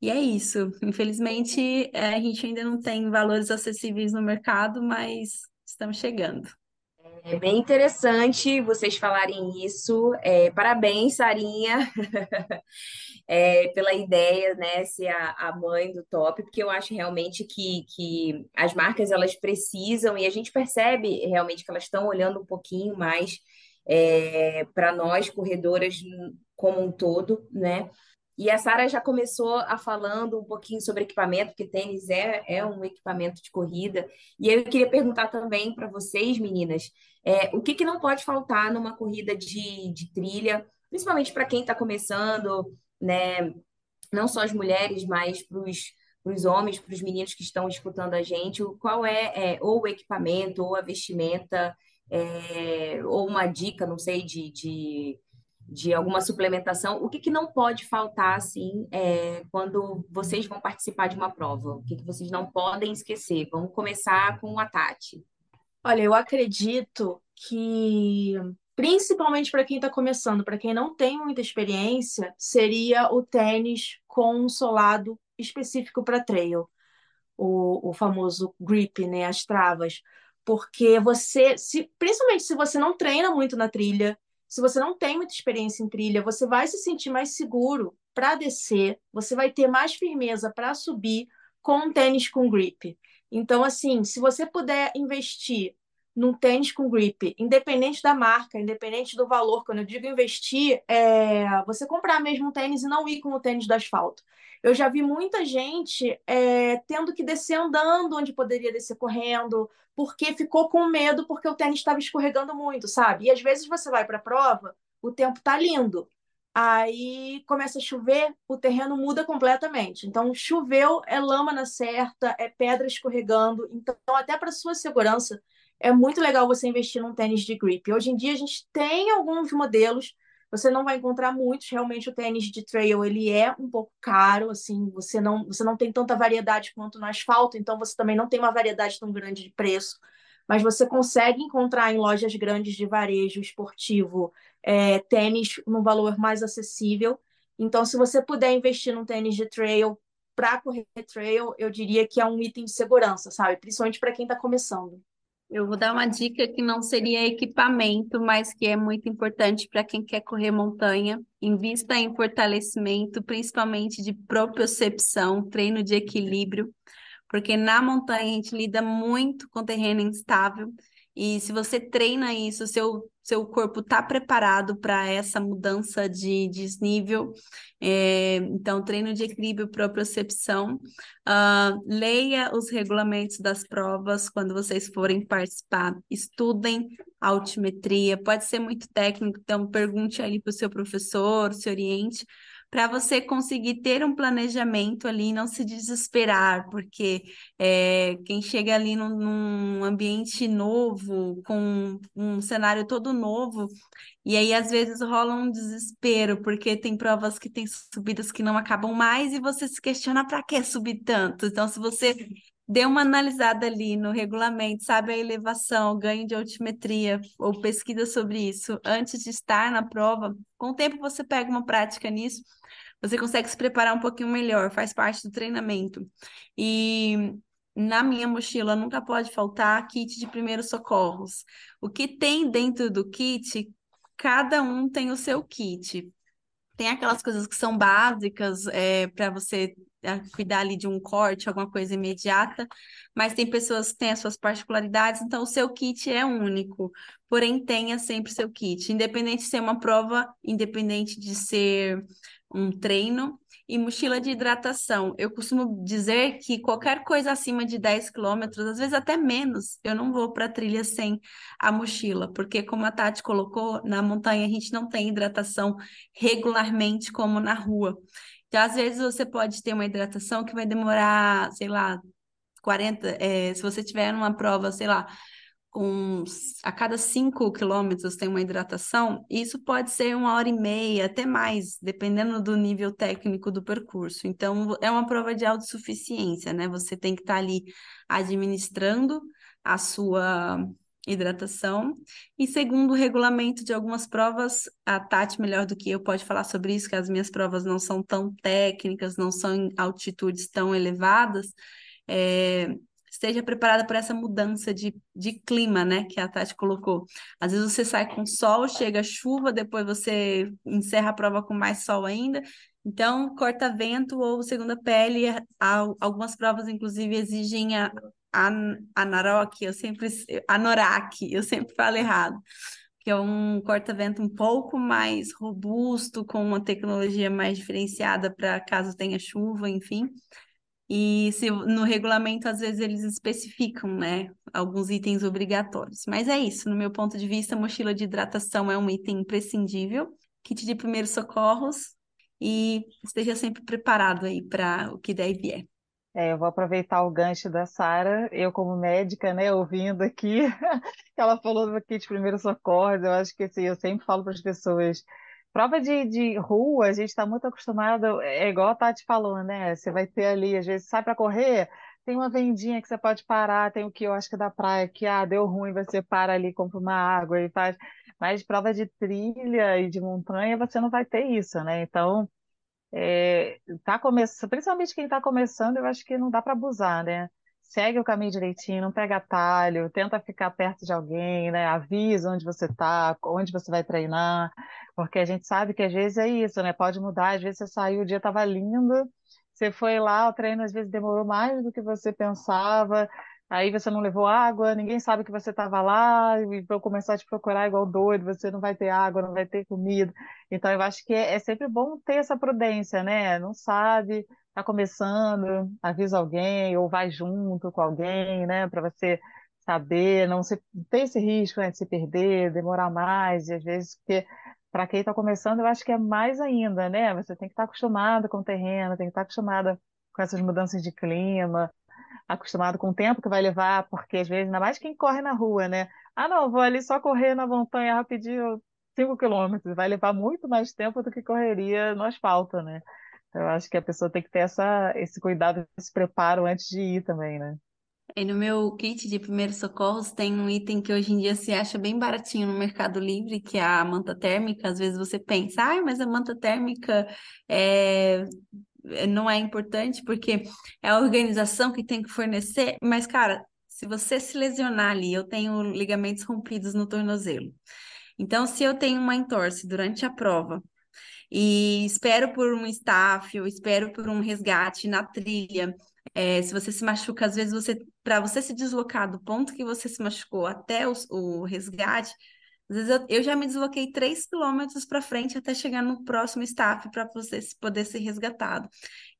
E é isso. Infelizmente, é, a gente ainda não tem valores acessíveis no mercado, mas estamos chegando. É bem interessante vocês falarem isso. É, parabéns, Sarinha, (laughs) é, pela ideia, né, ser a, a, mãe do top, porque eu acho realmente que, que as marcas elas precisam e a gente percebe realmente que elas estão olhando um pouquinho mais é, para nós corredoras como um todo, né? E a Sara já começou a falando um pouquinho sobre equipamento, porque tênis é, é um equipamento de corrida. E eu queria perguntar também para vocês, meninas, é, o que, que não pode faltar numa corrida de, de trilha, principalmente para quem está começando, né? Não só as mulheres, mas para os homens, para os meninos que estão escutando a gente, qual é, é ou o equipamento, ou a vestimenta, é, ou uma dica, não sei, de, de de alguma suplementação, o que, que não pode faltar, assim, é, quando vocês vão participar de uma prova? O que, que vocês não podem esquecer? Vamos começar com a Tati. Olha, eu acredito que, principalmente para quem está começando, para quem não tem muita experiência, seria o tênis com um solado específico para trail, o, o famoso grip, né, as travas. Porque você, se, principalmente se você não treina muito na trilha, se você não tem muita experiência em trilha, você vai se sentir mais seguro para descer, você vai ter mais firmeza para subir com um tênis com grip. Então, assim, se você puder investir num tênis com grip, independente da marca, independente do valor, quando eu digo investir, é você comprar mesmo um tênis e não ir com o tênis do asfalto. Eu já vi muita gente é, tendo que descer andando onde poderia descer correndo, porque ficou com medo porque o tênis estava escorregando muito, sabe? E às vezes você vai para a prova, o tempo tá lindo. Aí começa a chover, o terreno muda completamente. Então, choveu, é lama na certa, é pedra escorregando. Então, até para sua segurança, é muito legal você investir num tênis de grip. Hoje em dia, a gente tem alguns modelos você não vai encontrar muitos. Realmente o tênis de trail ele é um pouco caro, assim, você não você não tem tanta variedade quanto no asfalto, então você também não tem uma variedade tão grande de preço. Mas você consegue encontrar em lojas grandes de varejo esportivo é, tênis num valor mais acessível. Então, se você puder investir num tênis de trail para correr trail, eu diria que é um item de segurança, sabe? Principalmente para quem está começando. Eu vou dar uma dica que não seria equipamento, mas que é muito importante para quem quer correr montanha. Invista em fortalecimento, principalmente de propriocepção, treino de equilíbrio, porque na montanha a gente lida muito com terreno instável. E se você treina isso, seu seu corpo está preparado para essa mudança de desnível. É, então, treino de equilíbrio, propriocepção. Uh, leia os regulamentos das provas quando vocês forem participar. Estudem altimetria. Pode ser muito técnico, então pergunte ali para o seu professor, se oriente para você conseguir ter um planejamento ali e não se desesperar, porque é, quem chega ali num, num, ambiente novo, com um cenário todo novo, e aí às vezes rola um desespero, porque tem provas que tem subidas que não acabam mais e você se questiona para que subir tanto. Então, se você dê uma analisada ali no regulamento, sabe a elevação, ganho de altimetria ou pesquisa sobre isso antes de estar na prova, com o tempo você pega uma prática nisso você consegue se preparar um pouquinho melhor, faz parte do treinamento. E na minha mochila nunca pode faltar kit de primeiros socorros. O que tem dentro do kit, cada um tem o seu kit. Tem aquelas coisas que são básicas é, para você cuidar ali de um corte, alguma coisa imediata, mas tem pessoas que têm as suas particularidades, então o seu kit é único, porém tenha sempre seu kit, independente de ser uma prova, independente de ser um treino e mochila de hidratação. Eu costumo dizer que qualquer coisa acima de 10 quilômetros, às vezes até menos, eu não vou para a trilha sem a mochila, porque como a Tati colocou, na montanha a gente não tem hidratação regularmente como na rua. Então, às vezes você pode ter uma hidratação que vai demorar, sei lá, 40, é, se você tiver numa prova, sei lá, com a cada 5 quilômetros tem uma hidratação, isso pode ser uma hora e meia, até mais, dependendo do nível técnico do percurso. Então, é uma prova de autossuficiência, né? Você tem que estar tá ali administrando a sua hidratação. E segundo o regulamento de algumas provas, a Tati, melhor do que eu, pode falar sobre isso, que as minhas provas não são tão técnicas, não são em altitudes tão elevadas. É, esteja preparada para essa mudança de, de clima, né, que a Tati colocou. Às vezes você sai com sol, chega chuva, depois você encerra a prova com mais sol ainda. Então, corta-vento ou segunda pele, algumas provas, inclusive, exigem a, a, Naroc, eu sempre, Anorak, eu sempre falo errado, que é um corta-vento um pouco mais robusto, com uma tecnologia mais diferenciada para caso tenha chuva, enfim. E se, no regulamento, às vezes, eles especificam, né, alguns itens obrigatórios. Mas é isso, no meu ponto de vista, mochila de hidratação é um item imprescindível, kit de primeiros socorros, e esteja sempre preparado aí para o que der e vier. É, eu vou aproveitar o gancho da Sara, eu como médica, né, ouvindo aqui, (laughs) ela falou kit de primeiros socorros, eu acho que assim, eu sempre falo para as pessoas, Prova de, de rua, a gente está muito acostumado, é igual a Tati falou, né? Você vai ter ali, às vezes sai para correr, tem uma vendinha que você pode parar, tem o que eu acho que é da praia, que ah, deu ruim, você para ali, compra uma água e faz. Mas prova de trilha e de montanha, você não vai ter isso, né? Então, é, tá começando, principalmente quem está começando, eu acho que não dá para abusar, né? segue o caminho direitinho, não pega atalho, tenta ficar perto de alguém, né? Avisa onde você está, onde você vai treinar, porque a gente sabe que às vezes é isso, né? Pode mudar, às vezes você saiu, o dia estava lindo, você foi lá, o treino às vezes demorou mais do que você pensava, aí você não levou água, ninguém sabe que você estava lá, e vou começar a te procurar igual doido, você não vai ter água, não vai ter comida. Então eu acho que é, é sempre bom ter essa prudência, né? Não sabe está começando, avisa alguém ou vai junto com alguém, né, para você saber, não se, ter esse risco, né, de se perder, demorar mais, e às vezes, porque para quem está começando, eu acho que é mais ainda, né? Você tem que estar tá acostumado com o terreno, tem que estar tá acostumado com essas mudanças de clima, acostumado com o tempo que vai levar, porque às vezes, ainda mais quem corre na rua, né? Ah, não, vou ali só correr na montanha rapidinho, 5 quilômetros, vai levar muito mais tempo do que correria no asfalto, né? Eu acho que a pessoa tem que ter essa, esse cuidado, esse preparo antes de ir também, né? E no meu kit de primeiros socorros tem um item que hoje em dia se acha bem baratinho no Mercado Livre, que é a manta térmica. Às vezes você pensa, ah, mas a manta térmica é... não é importante porque é a organização que tem que fornecer. Mas, cara, se você se lesionar ali, eu tenho ligamentos rompidos no tornozelo. Então, se eu tenho uma entorse durante a prova e espero por um staff, ou espero por um resgate na trilha. É, se você se machuca, às vezes você, para você se deslocar do ponto que você se machucou até o, o resgate, às vezes eu, eu já me desloquei 3 quilômetros para frente até chegar no próximo staff para você poder ser resgatado.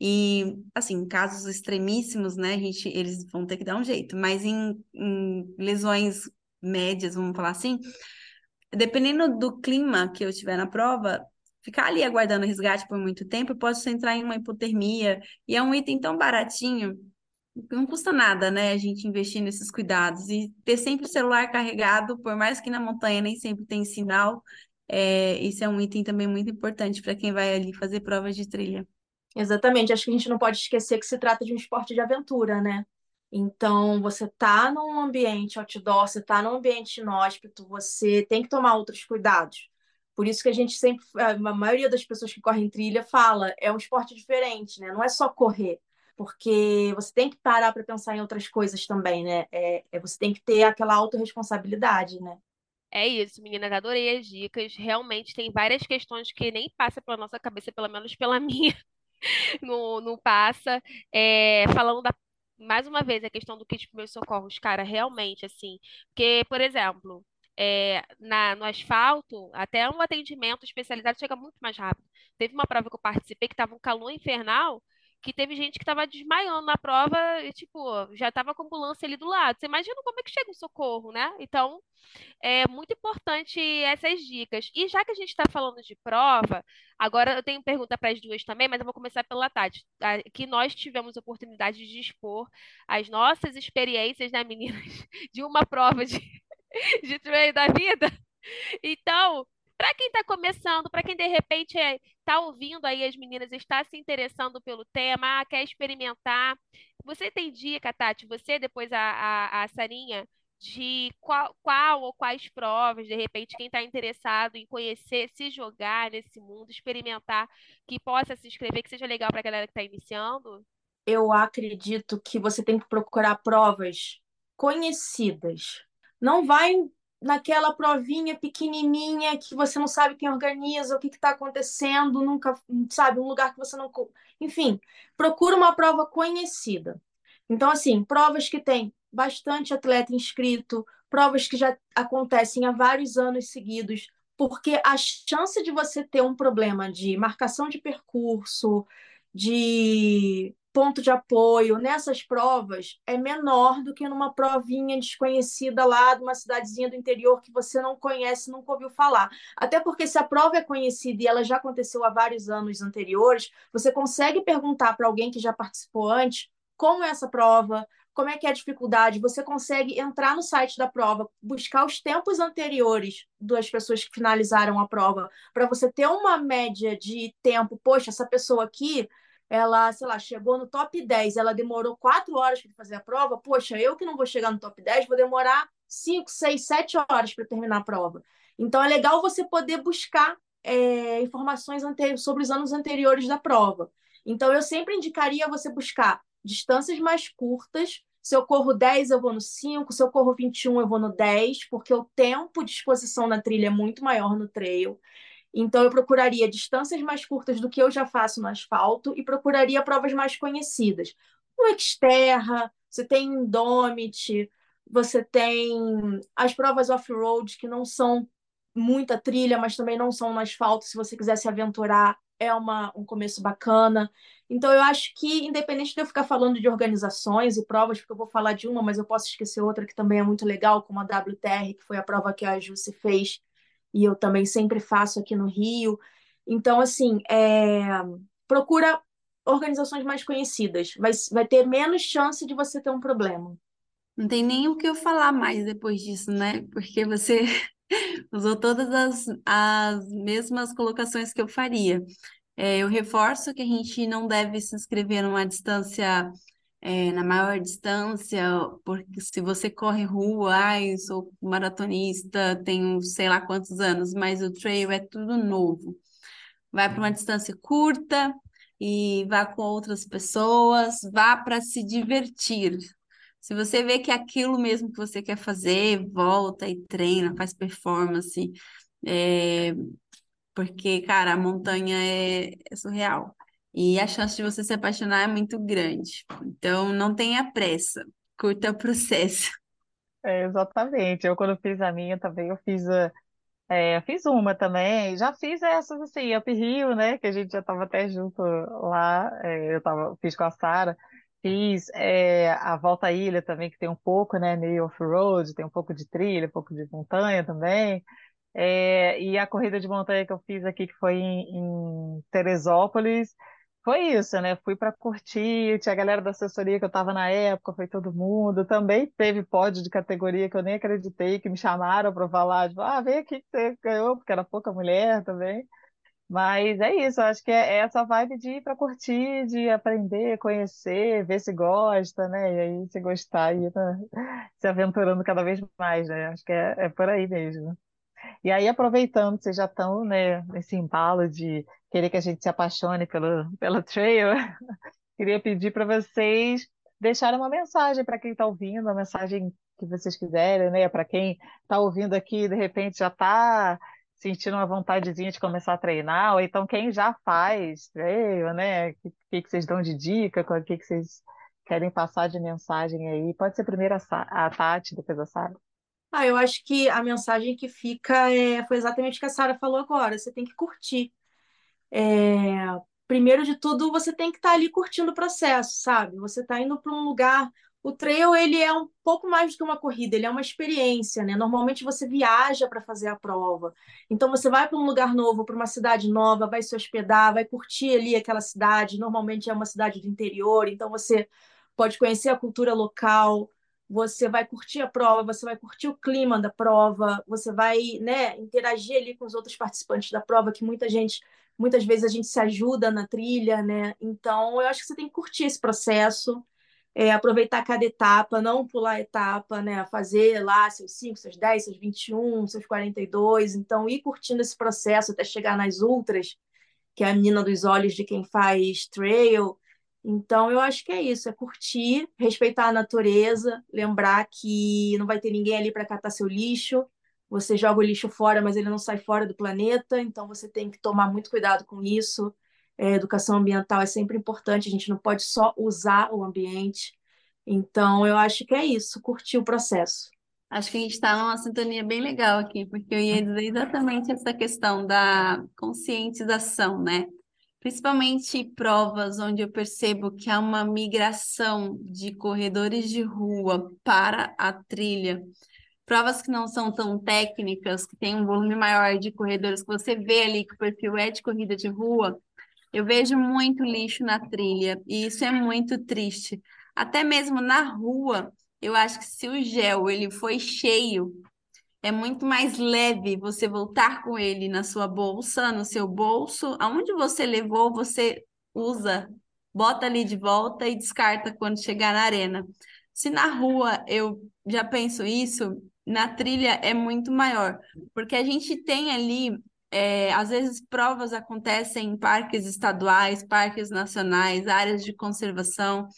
E, assim, em casos extremíssimos, né, a gente, eles vão ter que dar um jeito, mas em, em lesões médias, vamos falar assim, dependendo do clima que eu tiver na prova, ficar ali aguardando resgate por muito tempo, eu posso entrar em uma hipotermia, e é um item tão baratinho, não custa nada, né, a gente investir nesses cuidados, e ter sempre o celular carregado, por mais que na montanha nem sempre tem sinal, é, isso é um item também muito importante para quem vai ali fazer provas de trilha. Exatamente, acho que a gente não pode esquecer que se trata de um esporte de aventura, né? Então, você tá num ambiente outdoor, você tá num ambiente inóspito, você tem que tomar outros cuidados. Por isso que a gente sempre, a maioria das pessoas que correm trilha fala, é um esporte diferente, né? Não é só correr, porque você tem que parar para pensar em outras coisas também, né? É, é, você tem que ter aquela autorresponsabilidade, né? É isso, meninas, adorei as dicas. Realmente tem várias questões que nem passa pela nossa cabeça, pelo menos pela (laughs) minha, não, não passa. É, falando da, mais uma vez, a questão do kit primeiros socorros, cara, realmente, assim, porque, por exemplo, é, na, no asfalto, até um atendimento especializado chega muito mais rápido. Teve uma prova que eu participei que estava um calor infernal, que teve gente que estava desmaiando na prova e, tipo, já estava com a ambulância ali do lado. Você imagina como é que chega o socorro, né? Então, é muito importante essas dicas. E já que a gente está falando de prova, agora eu tenho pergunta para as duas também, mas eu vou começar pela Tati, que nós tivemos oportunidade de expor as nossas experiências, né, meninas, (laughs) de uma prova de (laughs) de trail da vida. Então, para quem está começando, para quem de repente está é, ouvindo aí as meninas, está se interessando pelo tema, ah, quer experimentar, você tem dica, Tati? Você, depois a, a, a Sarinha, de qual, qual ou quais provas, de repente, quem está interessado em conhecer, se jogar nesse mundo, experimentar, que possa se inscrever, que seja legal para a galera que está iniciando? eu acredito que você tem que procurar provas conhecidas. Não vai naquela provinha pequenininha que você não sabe quem organiza, o que está acontecendo, nunca sabe, um lugar que você não. Enfim, procura uma prova conhecida. Então, assim, provas que tem bastante atleta inscrito, provas que já acontecem há vários anos seguidos, porque a chance de você ter um problema de marcação de percurso, de ponto de apoio nessas provas é menor do que numa provinha desconhecida lá de uma cidadezinha do interior que você não conhece, nunca ouviu falar. Até porque se a prova é conhecida e ela já aconteceu há vários anos anteriores, você consegue perguntar para alguém que já participou antes como é essa prova, como é que é a dificuldade, você consegue entrar no site da prova, buscar os tempos anteriores das pessoas que finalizaram a prova, para você ter uma média de tempo, poxa, essa pessoa aqui ela, sei lá, chegou no top 10, ela demorou quatro horas para fazer a prova, poxa, eu que não vou chegar no top 10, vou demorar 5, 6, 7 horas para terminar a prova. Então é legal você poder buscar é, informações sobre os anos anteriores da prova. Então eu sempre indicaria você buscar distâncias mais curtas. Se eu corro 10, eu vou no 5, se eu corro 21, eu vou no 10, porque o tempo de exposição na trilha é muito maior no trail. Então, eu procuraria distâncias mais curtas do que eu já faço no asfalto e procuraria provas mais conhecidas. O Xterra, você tem Indomit, você tem as provas off-road, que não são muita trilha, mas também não são no asfalto. Se você quiser se aventurar, é uma, um começo bacana. Então, eu acho que, independente de eu ficar falando de organizações e provas, porque eu vou falar de uma, mas eu posso esquecer outra que também é muito legal, como a WTR, que foi a prova que a Jussi fez e eu também sempre faço aqui no Rio. Então, assim, é... procura organizações mais conhecidas, vai, vai ter menos chance de você ter um problema. Não tem nem o que eu falar mais depois disso, né? Porque você (laughs) usou todas as, as mesmas colocações que eu faria. É, eu reforço que a gente não deve se inscrever numa distância é, na maior distância, porque se você corre rua, ai, sou maratonista, tenho sei lá quantos anos, mas o trail é tudo novo. Vai para uma distância curta e vá com outras pessoas, vá para se divertir. Se você vê que é aquilo mesmo que você quer fazer, volta e treina, faz performance, é... porque, cara, a montanha é, é surreal. E a chance de você se apaixonar é muito grande. Então, não tenha pressa, curta o processo. (laughs) É, exatamente. Eu, quando fiz a minha também, eu fiz, a, é, fiz uma também. Já fiz essas, assim, Up Rio, né? Que a gente já estava até junto lá. É, eu tava, fiz com a Sara. Fiz é, a Volta à Ilha também, que tem um pouco, né? Meio off-road, tem um pouco de trilha, um pouco de montanha também. É, e a corrida de montanha que eu fiz aqui, que foi em, em Teresópolis, foi isso, né? Fui para curtir, tinha a galera da assessoria que eu estava na época, foi todo mundo. Também teve pódio de categoria que eu nem acreditei, que me chamaram para falar, tipo, ah, vem aqui que você ganhou, porque era pouca mulher também. Mas é isso, acho que é essa vibe de ir para curtir, de aprender, conhecer, ver se gosta, né? E aí, se gostar, ir tá se aventurando cada vez mais, né? Acho que é, é por aí mesmo. E aí, aproveitando vocês já estão, né, nesse embalo de querer que a gente se apaixone pelo, pelo trail, (laughs) queria pedir para vocês deixarem uma mensagem para quem está ouvindo, uma mensagem que vocês quiserem, né? Para quem está ouvindo aqui, de repente já está sentindo uma vontadezinha de começar a treinar, ou então quem já faz trail, né? O que, que vocês dão de dica, o que, que vocês querem passar de mensagem aí? Pode ser primeiro a, a Tati, depois a Sara. Ah, eu acho que a mensagem que fica é, foi exatamente o que a Sara falou agora. Você tem que curtir. É, primeiro de tudo, você tem que estar tá ali curtindo o processo, sabe? Você está indo para um lugar. O trail ele é um pouco mais do que uma corrida, ele é uma experiência, né? Normalmente você viaja para fazer a prova. Então você vai para um lugar novo, para uma cidade nova, vai se hospedar, vai curtir ali aquela cidade. Normalmente é uma cidade do interior, então você pode conhecer a cultura local, você vai curtir a prova, você vai curtir o clima da prova, você vai, né, interagir ali com os outros participantes da prova, que muita gente muitas vezes a gente se ajuda na trilha, né? Então, eu acho que você tem que curtir esse processo, é, aproveitar cada etapa, não pular etapa, né? Fazer lá seus 5, seus 10, seus 21, seus 42. Então, ir curtindo esse processo até chegar nas ultras, que é a menina dos olhos de quem faz trail. Então, eu acho que é isso, é curtir, respeitar a natureza, lembrar que não vai ter ninguém ali para catar seu lixo. Você joga o lixo fora, mas ele não sai fora do planeta, então você tem que tomar muito cuidado com isso. É, educação ambiental é sempre importante, a gente não pode só usar o ambiente. Então, eu acho que é isso, curtir o processo. Acho que a gente está numa sintonia bem legal aqui, porque eu ia dizer exatamente essa questão da conscientização, né? Principalmente provas onde eu percebo que há uma migração de corredores de rua para a trilha. Provas que não são tão técnicas, que tem um volume maior de corredores, que você vê ali que o perfil é de corrida de rua, eu vejo muito lixo na trilha, e isso é muito triste. Até mesmo na rua, eu acho que se o gel ele foi cheio, é muito mais leve você voltar com ele na sua bolsa, no seu bolso. Aonde você levou, você usa, bota ali de volta e descarta quando chegar na arena. Se na rua eu já penso isso, na trilha é muito maior, porque a gente tem ali, é, às vezes, provas acontecem em parques estaduais, parques nacionais, áreas de conservação.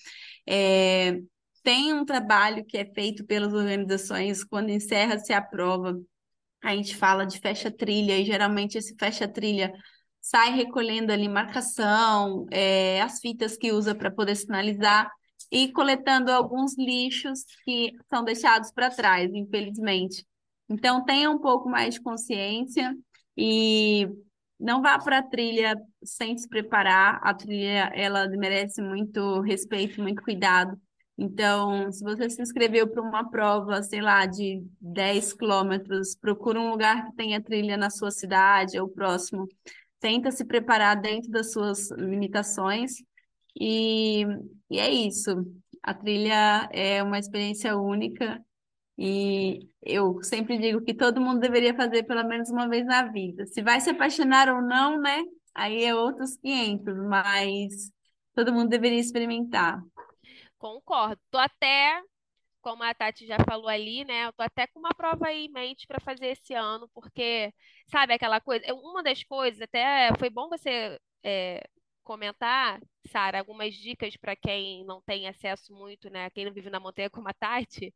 É, tem um trabalho que é feito pelas organizações quando encerra-se a prova. A gente fala de fecha-trilha, e geralmente esse fecha-trilha sai recolhendo ali marcação, é, as fitas que usa para poder sinalizar e coletando alguns lixos que são deixados para trás, infelizmente. Então, tenha um pouco mais de consciência e não vá para a trilha sem se preparar. A trilha, ela merece muito respeito, muito cuidado. Então, se você se inscreveu para uma prova, sei lá, de 10 quilômetros, procura um lugar que tenha trilha na sua cidade ou próximo. Tenta se preparar dentro das suas limitações. E, e é isso. A trilha é uma experiência única e eu sempre digo que todo mundo deveria fazer pelo menos uma vez na vida. Se vai se apaixonar ou não, né? Aí é outros 500, mas todo mundo deveria experimentar. Concordo. Tô até, como a Tati já falou ali, né? Eu tô até com uma prova aí em mente para fazer esse ano, porque, sabe, aquela coisa. Uma das coisas, até foi bom você é, comentar, Sara, algumas dicas para quem não tem acesso muito, né? Quem não vive na montanha como a Tati,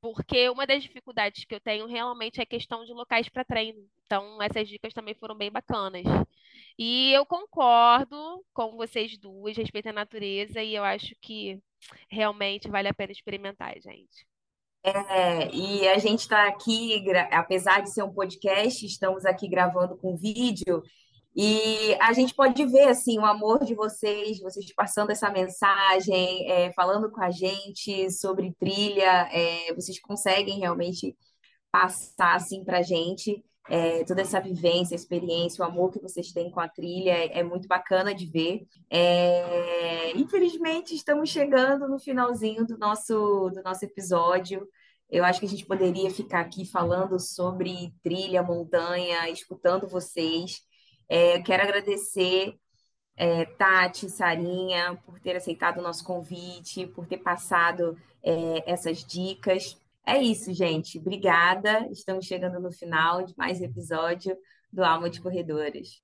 porque uma das dificuldades que eu tenho realmente é a questão de locais para treino. Então, essas dicas também foram bem bacanas. E eu concordo com vocês duas, respeito à natureza, e eu acho que realmente vale a pena experimentar, gente. É, e a gente está aqui, apesar de ser um podcast, estamos aqui gravando com vídeo e a gente pode ver assim o amor de vocês, vocês passando essa mensagem, é, falando com a gente sobre trilha, é, vocês conseguem realmente passar assim para a gente é, toda essa vivência, experiência, o amor que vocês têm com a trilha é, é muito bacana de ver. É, infelizmente, estamos chegando no finalzinho do nosso, do nosso episódio. Eu acho que a gente poderia ficar aqui falando sobre trilha, montanha, escutando vocês. É, quero agradecer é, Tati, Sarinha, por ter aceitado o nosso convite, por ter passado é, essas dicas. É isso, gente. Obrigada. Estamos chegando no final de mais episódio do Alma de Corredoras.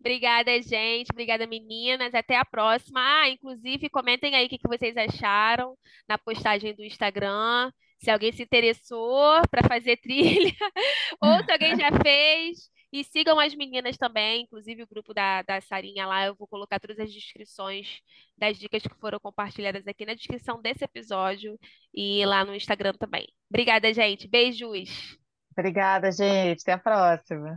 Obrigada, gente. Obrigada, meninas. Até a próxima. Ah, inclusive, comentem aí o que vocês acharam na postagem do Instagram. Se alguém se interessou para fazer trilha, (laughs) ou se alguém já fez. E sigam as meninas também, inclusive o grupo da, da Sarinha lá. Eu vou colocar todas as descrições das dicas que foram compartilhadas aqui na descrição desse episódio e lá no Instagram também. Obrigada, gente. Beijos. Obrigada, gente. Até a próxima.